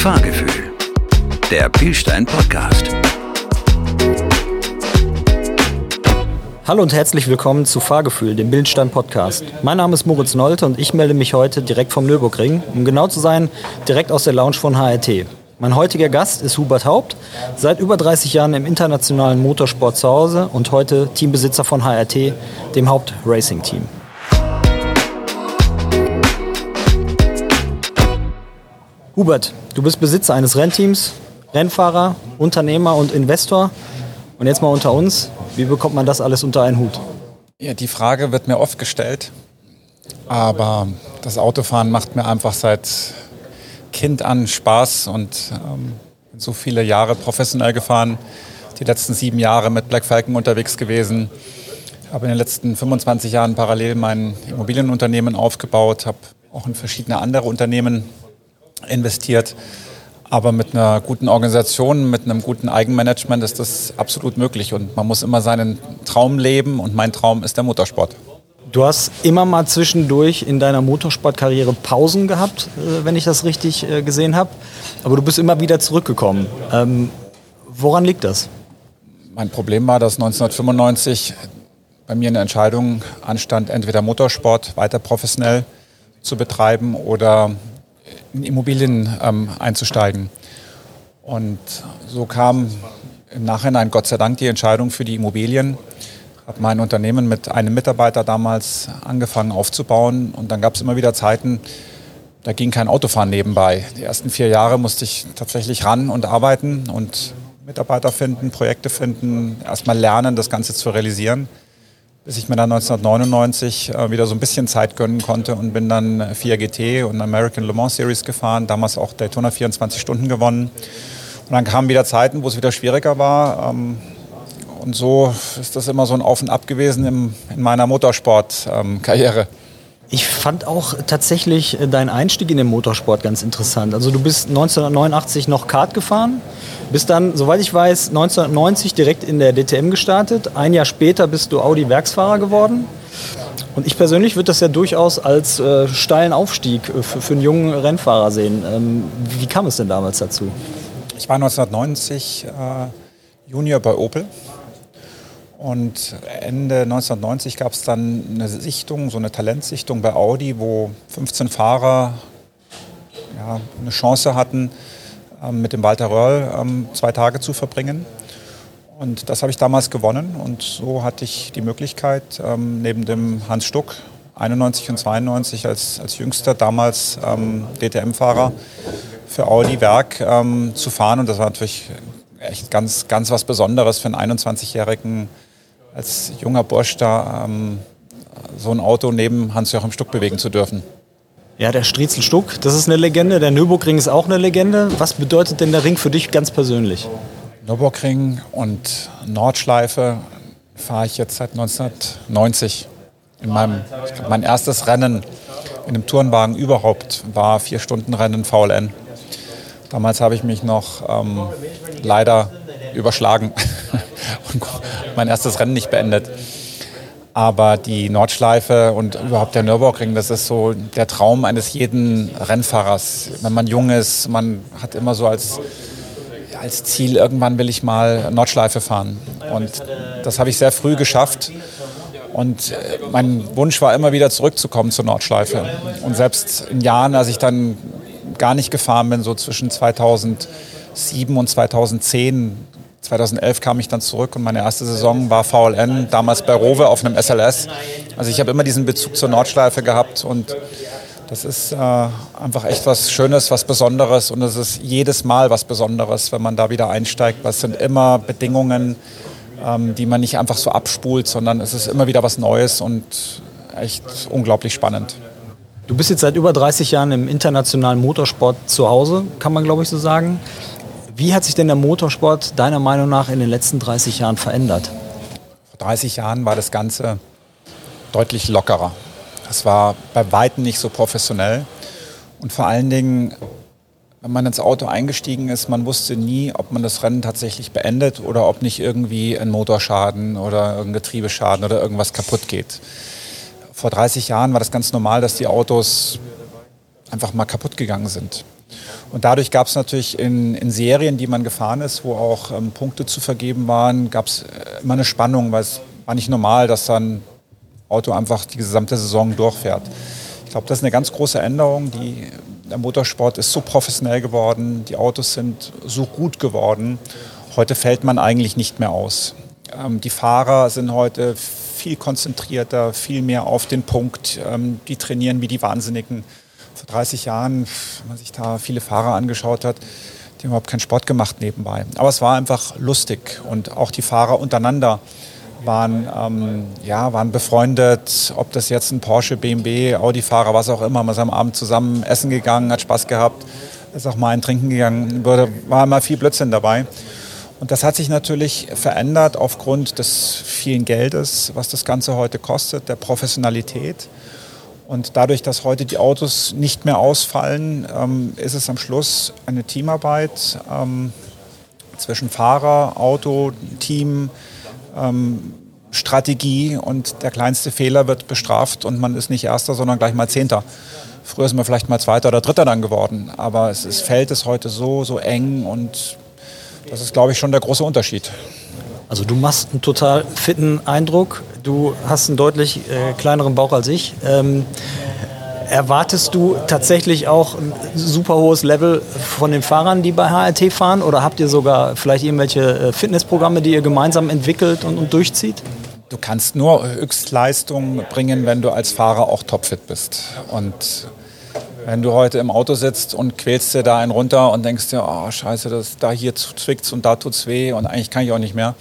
Fahrgefühl, der Pilstein Podcast. Hallo und herzlich willkommen zu Fahrgefühl, dem Bildstein Podcast. Mein Name ist Moritz Nolte und ich melde mich heute direkt vom Nürburgring, um genau zu sein, direkt aus der Lounge von HRT. Mein heutiger Gast ist Hubert Haupt, seit über 30 Jahren im internationalen Motorsport zu Hause und heute Teambesitzer von HRT, dem Haupt Racing Team. Hubert, du bist Besitzer eines Rennteams, Rennfahrer, Unternehmer und Investor. Und jetzt mal unter uns, wie bekommt man das alles unter einen Hut? Ja, die Frage wird mir oft gestellt. Aber das Autofahren macht mir einfach seit Kind an Spaß und ähm, so viele Jahre professionell gefahren. Die letzten sieben Jahre mit Black Falcon unterwegs gewesen. Habe in den letzten 25 Jahren parallel mein Immobilienunternehmen aufgebaut, habe auch in verschiedene andere Unternehmen investiert. Aber mit einer guten Organisation, mit einem guten Eigenmanagement ist das absolut möglich. Und man muss immer seinen Traum leben. Und mein Traum ist der Motorsport. Du hast immer mal zwischendurch in deiner Motorsportkarriere Pausen gehabt, äh, wenn ich das richtig äh, gesehen habe. Aber du bist immer wieder zurückgekommen. Ähm, woran liegt das? Mein Problem war, dass 1995 bei mir eine Entscheidung anstand, entweder Motorsport weiter professionell zu betreiben oder in Immobilien ähm, einzusteigen. Und so kam im Nachhinein Gott sei Dank die Entscheidung für die Immobilien. Habe mein Unternehmen mit einem Mitarbeiter damals angefangen aufzubauen und dann gab es immer wieder Zeiten, da ging kein Autofahren nebenbei. Die ersten vier Jahre musste ich tatsächlich ran und arbeiten und Mitarbeiter finden, Projekte finden, erstmal lernen, das Ganze zu realisieren bis ich mir dann 1999 äh, wieder so ein bisschen Zeit gönnen konnte und bin dann 4 GT und American Le Mans Series gefahren, damals auch Daytona 24 Stunden gewonnen. Und dann kamen wieder Zeiten, wo es wieder schwieriger war. Ähm, und so ist das immer so ein Auf und Ab gewesen in meiner Motorsportkarriere. Ähm, ich fand auch tatsächlich äh, deinen Einstieg in den Motorsport ganz interessant. Also du bist 1989 noch Kart gefahren, bist dann, soweit ich weiß, 1990 direkt in der DTM gestartet. Ein Jahr später bist du Audi-Werksfahrer geworden. Und ich persönlich würde das ja durchaus als äh, steilen Aufstieg äh, für, für, einen jungen Rennfahrer sehen. Ähm, wie kam es denn damals dazu? Ich war 1990 äh, Junior bei Opel und Ende 1990 gab es dann eine Sichtung, so eine Talentsichtung bei Audi, wo 15 Fahrer ja, eine Chance hatten, ähm, mit dem Walter Röhrl ähm, zwei Tage zu verbringen. Und das habe ich damals gewonnen und so hatte ich die Möglichkeit, ähm, neben dem Hans Stuck, 91 und 92 als, als jüngster damals DTM-Fahrer für Audi Werk zu fahren. Und das war natürlich echt ganz, ganz was Besonderes für einen 21-jährigen als junger Bursch da ähm, so ein Auto neben Hans-Joachim Stuck bewegen zu dürfen. Ja, der Striezel Stuck, das ist eine Legende. Der Nürburgring ist auch eine Legende. Was bedeutet denn der Ring für dich ganz persönlich? Nürburgring und Nordschleife fahre ich jetzt seit 1990. In meinem, glaub, mein erstes Rennen in einem Tourenwagen überhaupt war vier Stunden Rennen VLN. Damals habe ich mich noch ähm, leider überschlagen und mein erstes Rennen nicht beendet. Aber die Nordschleife und überhaupt der Nürburgring, das ist so der Traum eines jeden Rennfahrers. Wenn man jung ist, man hat immer so als, als Ziel, irgendwann will ich mal Nordschleife fahren. Und das habe ich sehr früh geschafft. Und äh, mein Wunsch war immer wieder zurückzukommen zur Nordschleife. Und selbst in Jahren, als ich dann gar nicht gefahren bin, so zwischen 2007 und 2010, 2011 kam ich dann zurück und meine erste Saison war VLN, damals bei Rowe auf einem SLS. Also ich habe immer diesen Bezug zur Nordschleife gehabt und das ist äh, einfach echt was Schönes, was Besonderes und es ist jedes Mal was Besonderes, wenn man da wieder einsteigt. Das sind immer Bedingungen, ähm, die man nicht einfach so abspult, sondern es ist immer wieder was Neues und echt unglaublich spannend. Du bist jetzt seit über 30 Jahren im internationalen Motorsport zu Hause, kann man glaube ich so sagen. Wie hat sich denn der Motorsport deiner Meinung nach in den letzten 30 Jahren verändert? Vor 30 Jahren war das Ganze deutlich lockerer. Es war bei weitem nicht so professionell. Und vor allen Dingen, wenn man ins Auto eingestiegen ist, man wusste nie, ob man das Rennen tatsächlich beendet oder ob nicht irgendwie ein Motorschaden oder ein Getriebeschaden oder irgendwas kaputt geht. Vor 30 Jahren war das ganz normal, dass die Autos einfach mal kaputt gegangen sind. Und dadurch gab es natürlich in, in, Serien, die man gefahren ist, wo auch ähm, Punkte zu vergeben waren, gab es äh, immer eine Spannung, weil es war nicht normal, dass dann Auto einfach die gesamte Saison durchfährt. Ich glaube, das ist eine ganz große Änderung. Die, der Motorsport ist so professionell geworden, die Autos sind so gut geworden. Heute fällt man eigentlich nicht mehr aus. Ähm, die Fahrer sind heute viel konzentrierter, viel mehr auf den Punkt. Ähm, die trainieren wie die Wahnsinnigen. Vor 30 Jahren, wenn man sich da viele Fahrer angeschaut hat, die haben überhaupt keinen Sport gemacht nebenbei. Aber es war einfach lustig und auch die Fahrer untereinander waren, ähm, ja, waren befreundet, ob das jetzt ein Porsche, BMW, Audi-Fahrer, was auch immer. Man ist am Abend zusammen essen gegangen, hat Spaß gehabt, ist auch mal ein Trinken gegangen, war immer viel Blödsinn dabei. Und das hat sich natürlich verändert aufgrund des vielen Geldes, was das Ganze heute kostet, der Professionalität. Und dadurch, dass heute die Autos nicht mehr ausfallen, ähm, ist es am Schluss eine Teamarbeit ähm, zwischen Fahrer, Auto, Team, ähm, Strategie und der kleinste Fehler wird bestraft und man ist nicht Erster, sondern gleich mal Zehnter. Früher ist man vielleicht mal Zweiter oder Dritter dann geworden, aber es, es Feld ist heute so, so eng und das ist, glaube ich, schon der große Unterschied. Also du machst einen total fitten Eindruck. Du hast einen deutlich äh, kleineren Bauch als ich. Ähm, erwartest du tatsächlich auch ein super hohes Level von den Fahrern, die bei HRT fahren? Oder habt ihr sogar vielleicht irgendwelche äh, Fitnessprogramme, die ihr gemeinsam entwickelt und, und durchzieht? Du kannst nur Höchstleistung bringen, wenn du als Fahrer auch topfit bist. Und wenn du heute im Auto sitzt und quälst dir da einen runter und denkst dir, oh scheiße, das, da hier zwickt's und da tut's weh und eigentlich kann ich auch nicht mehr,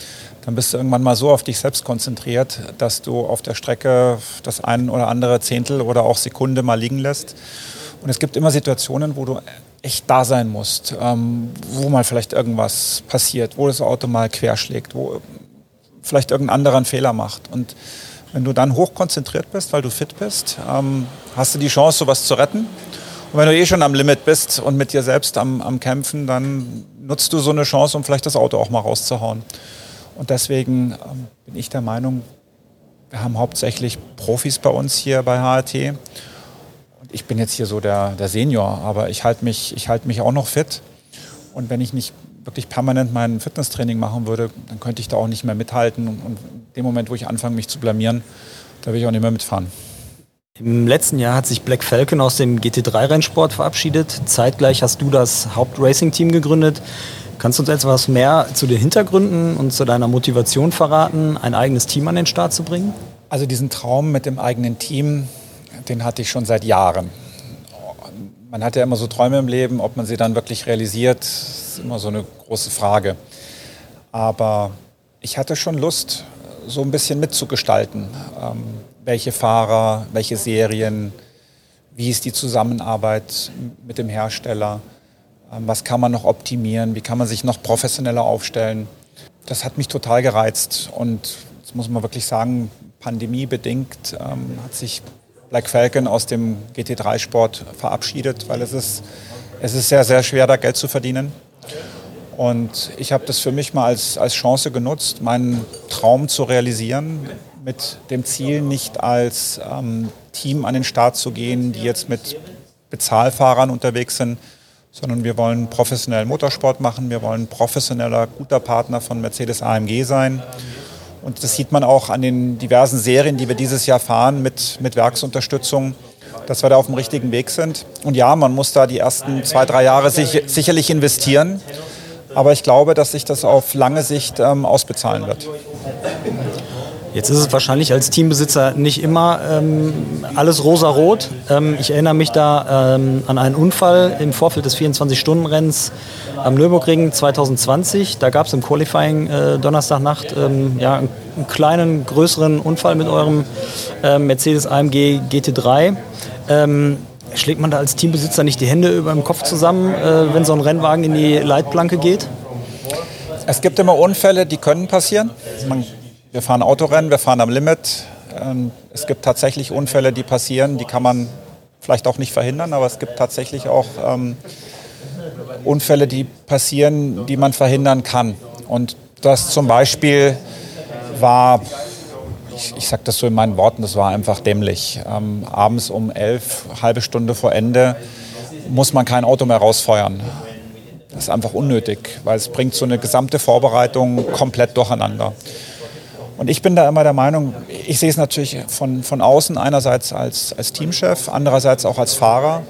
dann bist du irgendwann mal so auf dich selbst konzentriert, dass du auf der Strecke das ein oder andere Zehntel oder auch Sekunde mal liegen lässt. Und es gibt immer Situationen, wo du echt da sein musst, ähm, wo mal vielleicht irgendwas passiert, wo das Auto mal querschlägt, wo vielleicht irgendein anderer einen Fehler macht. Und wenn du dann hochkonzentriert bist, weil du fit bist, ähm, hast du die Chance, sowas zu retten. Und wenn du eh schon am Limit bist und mit dir selbst am, am Kämpfen, dann nutzt du so eine Chance, um vielleicht das Auto auch mal rauszuhauen. Und deswegen ähm, bin ich der Meinung, wir haben hauptsächlich Profis bei uns hier bei HRT. Und ich bin jetzt hier so der, der Senior, aber ich halte mich, halt mich auch noch fit. Und wenn ich nicht wirklich permanent mein Fitnesstraining machen würde, dann könnte ich da auch nicht mehr mithalten. Und, und in dem Moment, wo ich anfange, mich zu blamieren, da will ich auch nicht mehr mitfahren. Im letzten Jahr hat sich Black Falcon aus dem GT3-Rennsport verabschiedet. Zeitgleich hast du das Hauptracing-Team gegründet. Kannst du uns etwas mehr zu den Hintergründen und zu deiner Motivation verraten, ein eigenes Team an den Start zu bringen? Also diesen Traum mit dem eigenen Team, den hatte ich schon seit Jahren. Man hat ja immer so Träume im Leben, ob man sie dann wirklich realisiert, ist immer so eine große Frage. Aber ich hatte schon Lust, so ein bisschen mitzugestalten. Ähm, welche Fahrer, welche Serien, wie ist die Zusammenarbeit mit dem Hersteller, was kann man noch optimieren, wie kann man sich noch professioneller aufstellen. Das hat mich total gereizt und das muss man wirklich sagen, pandemiebedingt ähm, hat sich Black Falcon aus dem GT3-Sport verabschiedet, weil es ist, es ist sehr, sehr schwer, da Geld zu verdienen. Und ich habe das für mich mal als, als Chance genutzt, meinen Traum zu realisieren, mit dem Ziel, nicht als ähm, Team an den Start zu gehen, die jetzt mit Bezahlfahrern unterwegs sind, sondern wir wollen professionellen Motorsport machen, wir wollen professioneller, guter Partner von Mercedes AMG sein. Und das sieht man auch an den diversen Serien, die wir dieses Jahr fahren mit, mit Werksunterstützung, dass wir da auf dem richtigen Weg sind. Und ja, man muss da die ersten zwei, drei Jahre sich, sicherlich investieren. Aber ich glaube, dass sich das auf lange Sicht ähm, ausbezahlen wird. Jetzt ist es wahrscheinlich als Teambesitzer nicht immer ähm, alles rosa-rot. Ähm, ich erinnere mich da ähm, an einen Unfall im Vorfeld des 24-Stunden-Rennens am Nürburgring 2020. Da gab es im Qualifying äh, Donnerstagnacht ähm, ja, einen, einen, kleinen, größeren Unfall mit eurem äh, Mercedes AMG GT3. Schlägt man da als Teambesitzer nicht die Hände über dem Kopf zusammen, äh, wenn so ein Rennwagen in die Leitplanke geht? Es gibt immer Unfälle, die können passieren. Man, wir fahren Autorennen, wir fahren am Limit. Ähm, es gibt tatsächlich Unfälle, die passieren, die kann man vielleicht auch nicht verhindern, aber es gibt tatsächlich auch ähm, Unfälle, die passieren, die man verhindern kann. Und das zum Beispiel war ich, ich sage das so in meinen Worten, das war einfach dämlich. Ähm, abends um elf, halbe Stunde vor Ende, muss man kein Auto mehr rausfeuern. Das ist einfach unnötig, weil es bringt so eine gesamte Vorbereitung komplett durcheinander. Und ich bin da immer der Meinung, ich sehe es natürlich von, von außen, einerseits als, als Teamchef, andererseits auch als Fahrer.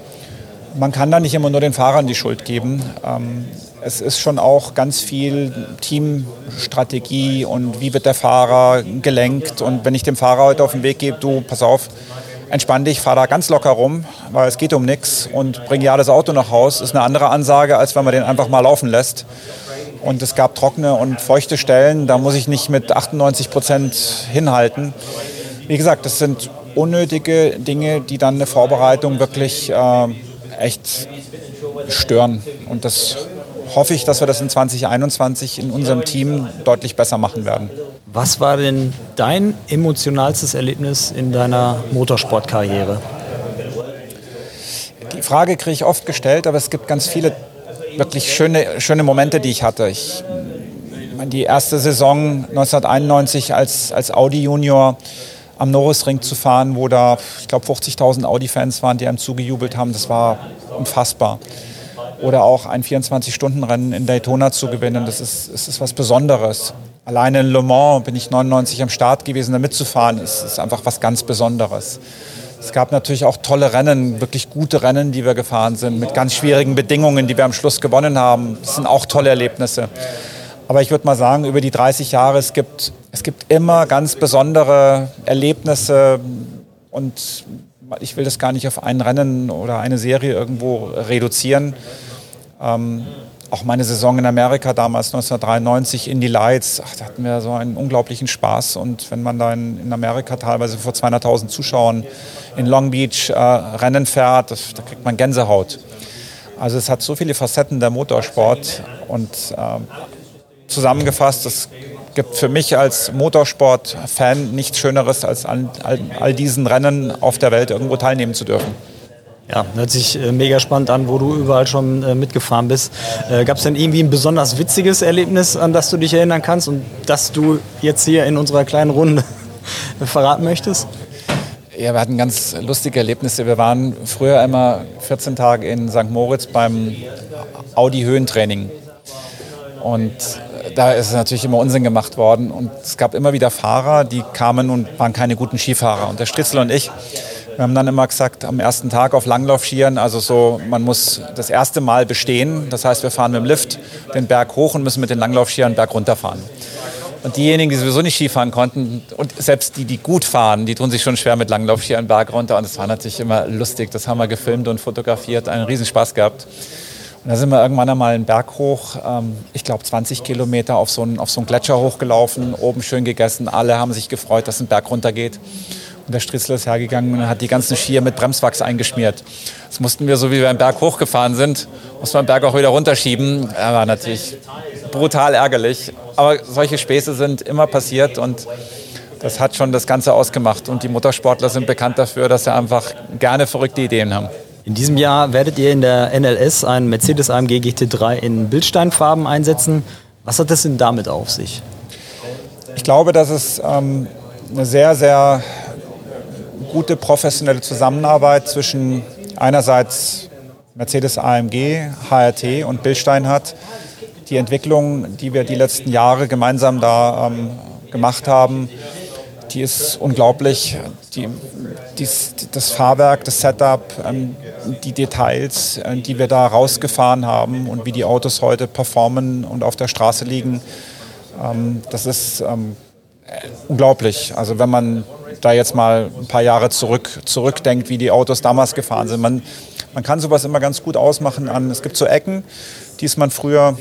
Man kann da nicht immer nur den Fahrern die Schuld geben. Ähm, es ist schon auch ganz viel Teamstrategie und wie wird der Fahrer gelenkt. Und wenn ich dem Fahrer heute auf den Weg gebe, du, pass auf, entspann dich, fahr da ganz locker rum, weil es geht um nichts und bring ja das Auto nach Haus, ist eine andere Ansage, als wenn man den einfach mal laufen lässt. Und es gab trockene und feuchte Stellen, da muss ich nicht mit 98 Prozent hinhalten. Wie gesagt, das sind unnötige Dinge, die dann eine Vorbereitung wirklich äh, echt stören. Und das hoffe ich, dass wir das in 2021 in unserem Team deutlich besser machen werden. Was war denn dein emotionalstes Erlebnis in deiner Motorsportkarriere? Die Frage kriege ich oft gestellt, aber es gibt ganz viele wirklich schöne, schöne Momente, die ich hatte. Ich, die erste Saison 1991 als, als Audi Junior am Norrisring zu fahren, wo da, ich glaube, 50.000 Audi-Fans waren, die einem zugejubelt haben, das war unfassbar. Oder auch ein 24-Stunden-Rennen in Daytona zu gewinnen, das ist, das ist was Besonderes. Alleine in Le Mans bin ich 99 am Start gewesen, da mitzufahren, ist, ist einfach was ganz Besonderes. Es gab natürlich auch tolle Rennen, wirklich gute Rennen, die wir gefahren sind, mit ganz schwierigen Bedingungen, die wir am Schluss gewonnen haben. Das sind auch tolle Erlebnisse. Aber ich würde mal sagen, über die 30 Jahre, es gibt, es gibt immer ganz besondere Erlebnisse und ich will das gar nicht auf ein Rennen oder eine Serie irgendwo reduzieren. Ähm, auch meine Saison in Amerika damals 1993 in die Lights, ach, da hatten wir so einen unglaublichen Spaß. Und wenn man da in, in Amerika teilweise vor 200.000 Zuschauern in Long Beach äh, Rennen fährt, das, da kriegt man Gänsehaut. Also es hat so viele Facetten der Motorsport und äh, zusammengefasst, es gibt für mich als Motorsport-Fan nichts Schöneres, als an all, all diesen Rennen auf der Welt irgendwo teilnehmen zu dürfen. Ja, hört sich äh, mega spannend an, wo du überall schon äh, mitgefahren bist. Äh, Gab es denn irgendwie ein besonders witziges Erlebnis, an das du dich erinnern kannst und das du jetzt hier in unserer kleinen Runde verraten möchtest? Ja, wir hatten ganz lustige Erlebnisse. Wir waren früher immer 14 Tage in St. Moritz beim Audi-Höhentraining. Und da ist natürlich immer Unsinn gemacht worden. Und es gab immer wieder Fahrer, die kamen und waren keine guten Skifahrer. Und der Stritzel und ich, wir haben dann immer gesagt, am ersten Tag auf Langlaufskiern, also so, man muss das erste Mal bestehen. Das heißt, wir fahren mit dem Lift den Berg hoch und müssen mit den Langlaufskiern den Berg runterfahren. Und diejenigen, die sowieso nicht Skifahren konnten, und selbst die, die gut fahren, die tun sich schon schwer mit Langlaufskiern Berg runter. Und das war natürlich immer lustig. Das haben wir gefilmt und fotografiert, einen Riesenspaß gehabt. Und da sind wir irgendwann einmal einen Berg hoch, ähm, ich glaube 20 Kilometer auf so, einen, auf so einen Gletscher hochgelaufen, oben schön gegessen. Alle haben sich gefreut, dass ein Berg runtergeht. Und der Stritzler ist hergegangen und hat die ganzen Skier mit Bremswachs eingeschmiert. Das mussten wir, so wie wir einen Berg hochgefahren sind, mussten wir den Berg auch wieder runterschieben. Er war natürlich brutal ärgerlich. Aber solche Späße sind immer passiert und das hat schon das Ganze ausgemacht. Und die Motorsportler sind bekannt dafür, dass sie einfach gerne verrückte Ideen haben. In diesem Jahr werdet ihr in der NLS einen Mercedes AMG GT3 in Bildsteinfarben einsetzen. Was hat das denn damit auf sich? Ich glaube, dass es ähm, eine sehr, sehr gute professionelle Zusammenarbeit zwischen einerseits Mercedes AMG, HRT und Bildstein hat. Die Entwicklung, die wir die letzten Jahre gemeinsam da ähm, gemacht haben, die ist unglaublich. Die, dies, das Fahrwerk, das Setup, ähm, die Details, äh, die wir da rausgefahren haben und wie die Autos heute performen und auf der Straße liegen, ähm, das ist ähm, unglaublich. Also wenn man da jetzt mal ein paar Jahre zurück, zurückdenkt, wie die Autos damals gefahren sind. Man, man kann sowas immer ganz gut ausmachen an, es gibt so Ecken, die ist man früher,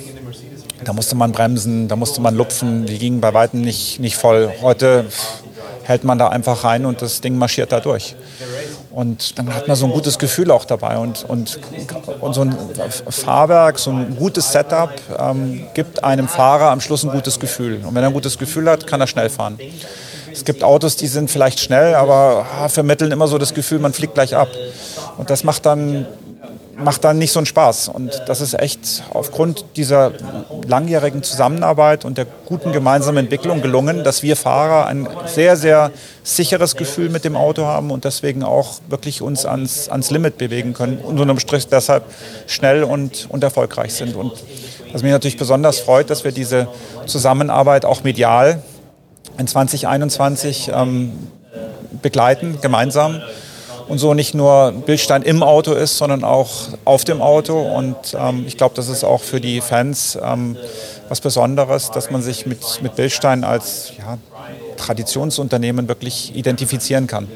da musste man bremsen, da musste man lupfen, die gingen bei Weitem nicht, nicht voll. Heute hält man da einfach rein und das Ding marschiert da durch. Und dann hat man so ein gutes Gefühl auch dabei. Und, und, und so ein Fahrwerk, so ein gutes Setup ähm, gibt einem Fahrer am Schluss ein gutes Gefühl. Und wenn er ein gutes Gefühl hat, kann er schnell fahren. Es gibt Autos, die sind vielleicht schnell, aber ah, vermitteln immer so das Gefühl, man fliegt gleich ab. Und das macht dann macht dann nicht so einen Spaß. Und das ist echt aufgrund dieser langjährigen Zusammenarbeit und der guten gemeinsamen Entwicklung gelungen, dass wir Fahrer ein sehr, sehr sicheres Gefühl mit dem Auto haben und deswegen auch wirklich uns ans, ans Limit bewegen können und unterm Strich deshalb schnell und, und erfolgreich sind. Und was mich natürlich besonders freut, dass wir diese Zusammenarbeit auch medial in 2021 ähm, begleiten, gemeinsam und so nicht nur Bildstein im Auto ist, sondern auch auf dem Auto. Und ähm, ich glaube, das ist auch für die Fans ähm, was Besonderes, dass man sich mit, mit Bildstein als ja, Traditionsunternehmen wirklich identifizieren kann.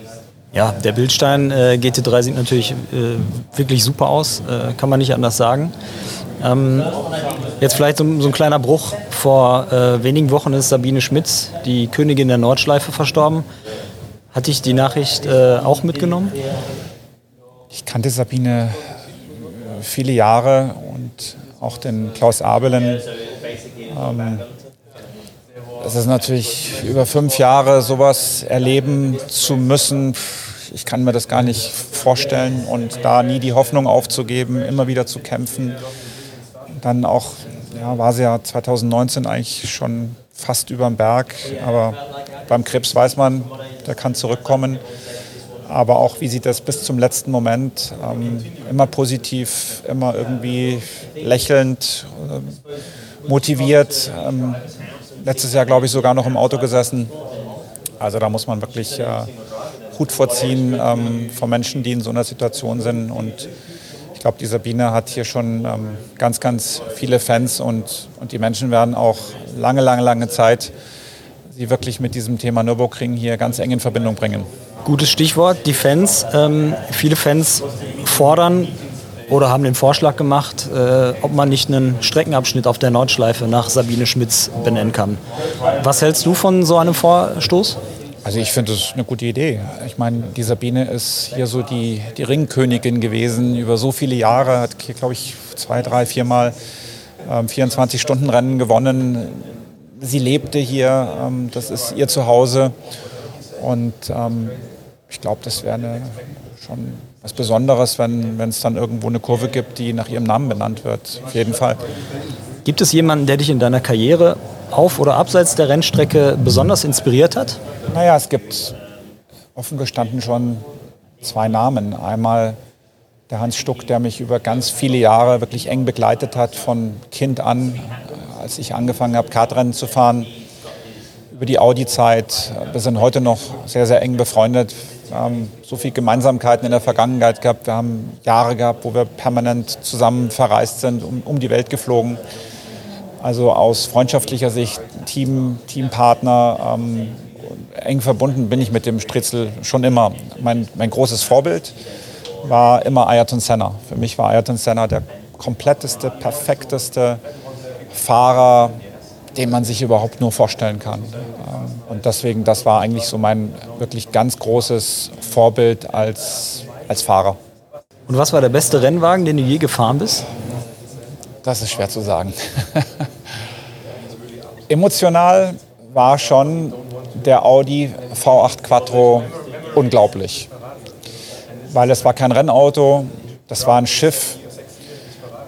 Ja, der Bildstein äh, GT3 sieht natürlich äh, wirklich super aus, äh, kann man nicht anders sagen. Ähm, jetzt vielleicht so, so, ein kleiner Bruch. Vor äh, wenigen Wochen ist Sabine Schmitz, die Königin der Nordschleife, verstorben. Hat dich die Nachricht äh, auch mitgenommen? Ich kannte Sabine äh, viele Jahre und auch den Klaus Abelen. Ähm, es ist natürlich über fünf Jahre sowas erleben zu müssen. Ich kann mir das gar nicht vorstellen und da nie die Hoffnung aufzugeben, immer wieder zu kämpfen. Dann auch, ja, war sie ja 2019 eigentlich schon fast über dem Berg, aber beim Krebs weiß man, der kann zurückkommen. Aber auch, wie sie das bis zum letzten Moment ähm, immer positiv, immer irgendwie lächelnd, äh, motiviert. Ähm, letztes Jahr, glaube ich, sogar noch im Auto gesessen. Also da muss man wirklich äh, Hut vorziehen ähm, vor Menschen, die in so einer Situation sind. Und glaube, die Sabine hat hier schon ähm, ganz, ganz viele Fans und, und die Menschen werden auch lange, lange, lange Zeit sie wirklich mit diesem Thema Nürburgring hier ganz eng in Verbindung bringen. Gutes Stichwort, die Fans. Ähm, viele Fans fordern oder haben den Vorschlag gemacht, äh, ob man nicht einen Streckenabschnitt auf der Nordschleife nach Sabine Schmitz benennen kann. Was hältst du von so einem Vorstoß? Also ich finde das eine gute Idee. Ich meine, die Sabine ist hier so die, die Ringkönigin gewesen über so viele Jahre, hat hier, glaube ich, zwei, drei, viermal ähm, 24-Stunden-Rennen gewonnen sie lebte hier, ähm, das ist ihr Zuhause. Und ähm, ich glaube, das wäre schon was Besonderes, wenn es dann irgendwo eine Kurve gibt, die nach ihrem Namen benannt wird. Auf jeden Fall. Gibt es jemanden, der dich in deiner Karriere auf oder abseits der Rennstrecke besonders inspiriert hat? Naja, es gibt offen gestanden schon zwei Namen. Einmal der Hans Stuck, der mich über ganz viele Jahre wirklich eng begleitet hat, von Kind an, als ich angefangen habe, Kartrennen zu fahren, über die Audi-Zeit. Wir sind heute noch sehr, sehr eng befreundet. Wir haben so viele Gemeinsamkeiten in der Vergangenheit gehabt. Wir haben Jahre gehabt, wo wir permanent zusammen verreist sind, um, um die Welt geflogen. Also aus freundschaftlicher Sicht, Team, Teampartner, ähm, eng verbunden bin ich mit dem Stritzel schon immer. Mein, mein großes Vorbild war immer Ayrton Senna. Für mich war Ayrton Senna der kompletteste, perfekteste Fahrer, den man sich überhaupt nur vorstellen kann. Ähm, und deswegen, das war eigentlich so mein wirklich ganz großes Vorbild als, als Fahrer. Und was war der beste Rennwagen, den du je gefahren bist? Das ist schwer zu sagen. Emotional war schon der Audi V8 Quattro unglaublich. Weil es war kein Rennauto, das war ein Schiff,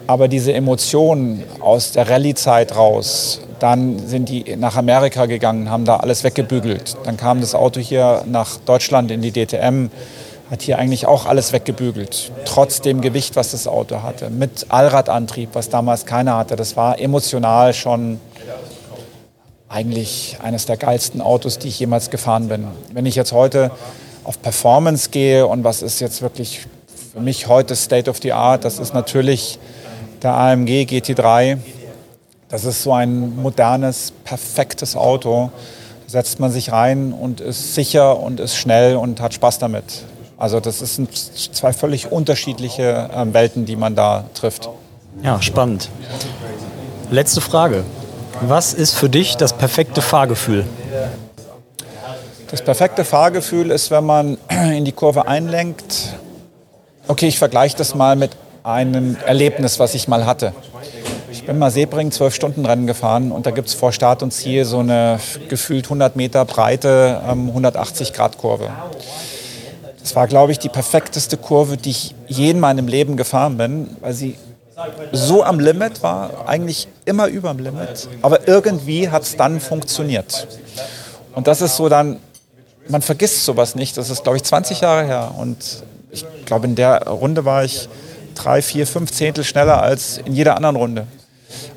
aber diese Emotionen aus der Rallye-Zeit raus, dann sind die nach Amerika gegangen, haben da alles weggebügelt. Dann kam das Auto hier nach Deutschland in die DTM, hat hier eigentlich auch alles weggebügelt. Trotz dem Gewicht, was das Auto hatte. Mit Allradantrieb, was damals keiner hatte. Das war emotional schon eigentlich eines der geilsten Autos, die ich jemals gefahren bin. Wenn ich jetzt heute auf Performance gehe und was ist jetzt wirklich für mich heute State of the Art, das ist natürlich der AMG GT3. Das ist so ein modernes, perfektes Auto. Da setzt man sich rein und ist sicher und ist schnell und hat Spaß damit. Also das sind zwei völlig unterschiedliche ähm, Welten, die man da trifft. Ja, spannend. Letzte Frage. Was ist für dich das perfekte Fahrgefühl? Das perfekte Fahrgefühl ist, wenn man in die Kurve einlenkt. Okay, ich vergleiche das mal mit ein Erlebnis, was ich mal hatte. Ich bin mal Sebring zwölf Stunden Rennen gefahren und da gibt es vor Start und Ziel so eine gefühlt 100 Meter breite 180 ähm, Grad Kurve. Es war, glaube ich, die perfekteste Kurve, die ich je in meinem Leben gefahren bin, weil sie so am Limit war, eigentlich immer über dem Limit, aber irgendwie hat es dann funktioniert. Und das ist so dann, man vergisst sowas nicht, das ist, glaube ich, 20 Jahre her und ich glaube, in der Runde war ich drei, vier, fünf Zehntel schneller als in jeder anderen Runde.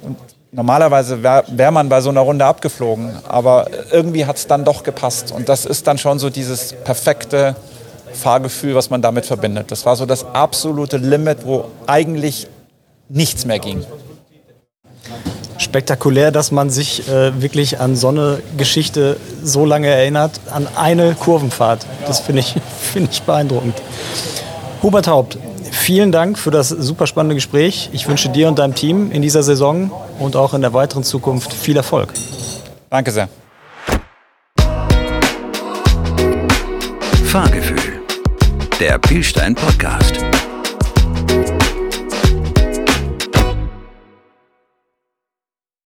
Und normalerweise wäre wär man bei so einer Runde abgeflogen, aber irgendwie hat es dann doch gepasst. Und das ist dann schon so dieses perfekte Fahrgefühl, was man damit verbindet. Das war so das absolute Limit, wo eigentlich nichts mehr ging. Spektakulär, dass man sich äh, wirklich an so eine Geschichte so lange erinnert, an eine Kurvenfahrt. Das finde ich, find ich beeindruckend. Hubert Haupt, vielen Dank für das super spannende Gespräch. Ich wünsche dir und deinem Team in dieser Saison und auch in der weiteren Zukunft viel Erfolg. Danke sehr. Fahrgefühl. Der Pilstein Podcast.